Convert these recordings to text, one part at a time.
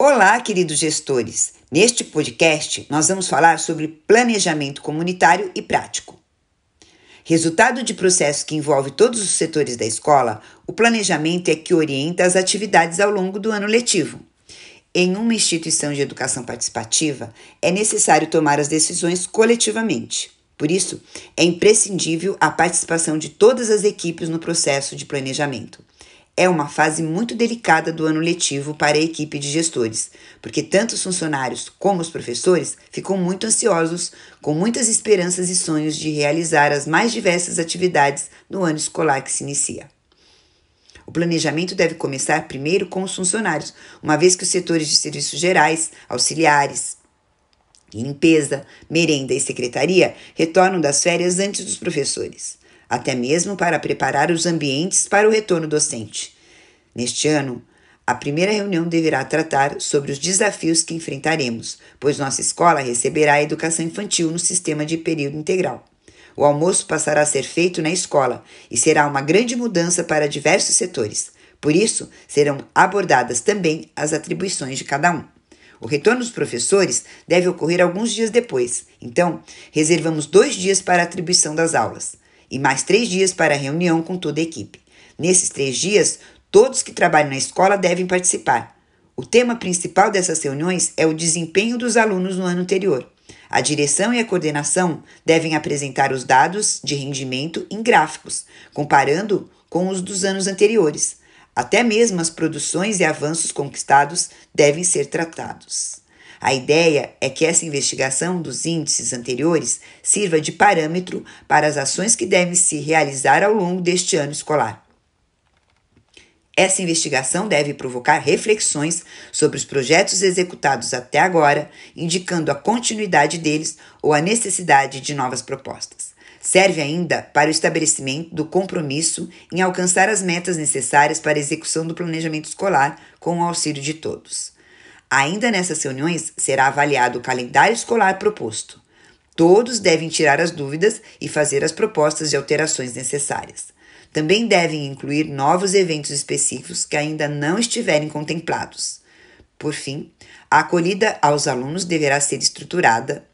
Olá, queridos gestores! Neste podcast, nós vamos falar sobre planejamento comunitário e prático. Resultado de processo que envolve todos os setores da escola, o planejamento é que orienta as atividades ao longo do ano letivo. Em uma instituição de educação participativa, é necessário tomar as decisões coletivamente. Por isso, é imprescindível a participação de todas as equipes no processo de planejamento é uma fase muito delicada do ano letivo para a equipe de gestores, porque tanto os funcionários como os professores ficam muito ansiosos, com muitas esperanças e sonhos de realizar as mais diversas atividades no ano escolar que se inicia. O planejamento deve começar primeiro com os funcionários, uma vez que os setores de serviços gerais, auxiliares, limpeza, merenda e secretaria retornam das férias antes dos professores até mesmo para preparar os ambientes para o retorno docente. Neste ano, a primeira reunião deverá tratar sobre os desafios que enfrentaremos, pois nossa escola receberá a educação infantil no sistema de período integral. O almoço passará a ser feito na escola e será uma grande mudança para diversos setores. Por isso, serão abordadas também as atribuições de cada um. O retorno dos professores deve ocorrer alguns dias depois, então, reservamos dois dias para a atribuição das aulas e mais três dias para a reunião com toda a equipe. Nesses três dias, todos que trabalham na escola devem participar. O tema principal dessas reuniões é o desempenho dos alunos no ano anterior. A direção e a coordenação devem apresentar os dados de rendimento em gráficos, comparando com os dos anos anteriores. Até mesmo as produções e avanços conquistados devem ser tratados. A ideia é que essa investigação dos índices anteriores sirva de parâmetro para as ações que devem se realizar ao longo deste ano escolar. Essa investigação deve provocar reflexões sobre os projetos executados até agora, indicando a continuidade deles ou a necessidade de novas propostas. Serve ainda para o estabelecimento do compromisso em alcançar as metas necessárias para a execução do planejamento escolar com o auxílio de todos. Ainda nessas reuniões será avaliado o calendário escolar proposto. Todos devem tirar as dúvidas e fazer as propostas de alterações necessárias. Também devem incluir novos eventos específicos que ainda não estiverem contemplados. Por fim, a acolhida aos alunos deverá ser estruturada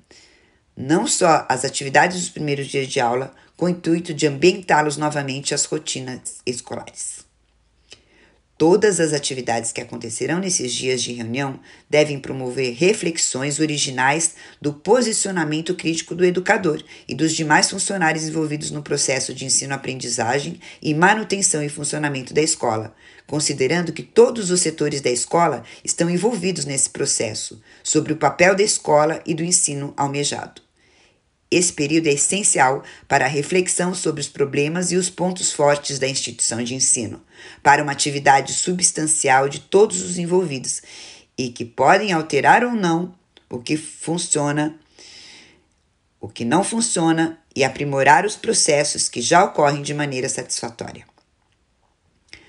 não só as atividades dos primeiros dias de aula, com o intuito de ambientá-los novamente às rotinas escolares. Todas as atividades que acontecerão nesses dias de reunião devem promover reflexões originais do posicionamento crítico do educador e dos demais funcionários envolvidos no processo de ensino-aprendizagem e manutenção e funcionamento da escola, considerando que todos os setores da escola estão envolvidos nesse processo, sobre o papel da escola e do ensino almejado. Esse período é essencial para a reflexão sobre os problemas e os pontos fortes da instituição de ensino, para uma atividade substancial de todos os envolvidos e que podem alterar ou não o que funciona, o que não funciona e aprimorar os processos que já ocorrem de maneira satisfatória.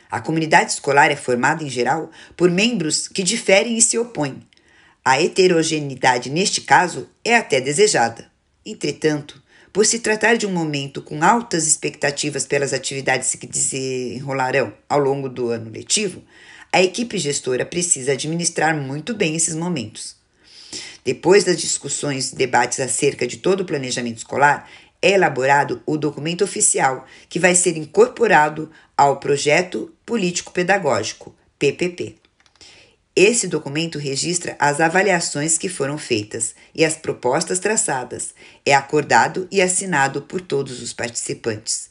A comunidade escolar é formada, em geral, por membros que diferem e se opõem. A heterogeneidade, neste caso, é até desejada. Entretanto, por se tratar de um momento com altas expectativas pelas atividades que desenrolarão ao longo do ano letivo, a equipe gestora precisa administrar muito bem esses momentos. Depois das discussões e debates acerca de todo o planejamento escolar, é elaborado o documento oficial que vai ser incorporado ao projeto político-pedagógico, PPP. Esse documento registra as avaliações que foram feitas e as propostas traçadas. É acordado e assinado por todos os participantes.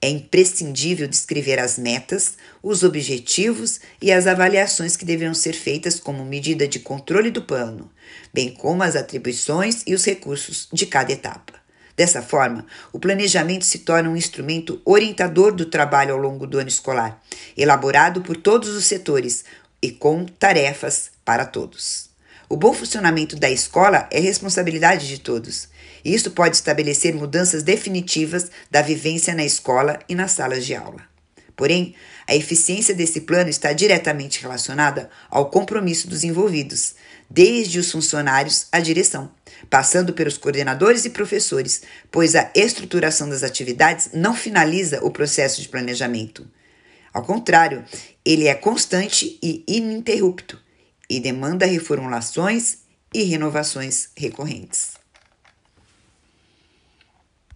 É imprescindível descrever as metas, os objetivos e as avaliações que deverão ser feitas como medida de controle do plano, bem como as atribuições e os recursos de cada etapa. Dessa forma, o planejamento se torna um instrumento orientador do trabalho ao longo do ano escolar, elaborado por todos os setores, e com tarefas para todos. O bom funcionamento da escola é responsabilidade de todos. E isso pode estabelecer mudanças definitivas da vivência na escola e nas salas de aula. Porém, a eficiência desse plano está diretamente relacionada ao compromisso dos envolvidos, desde os funcionários à direção, passando pelos coordenadores e professores, pois a estruturação das atividades não finaliza o processo de planejamento. Ao contrário, ele é constante e ininterrupto. e demanda reformulações e renovações recorrentes.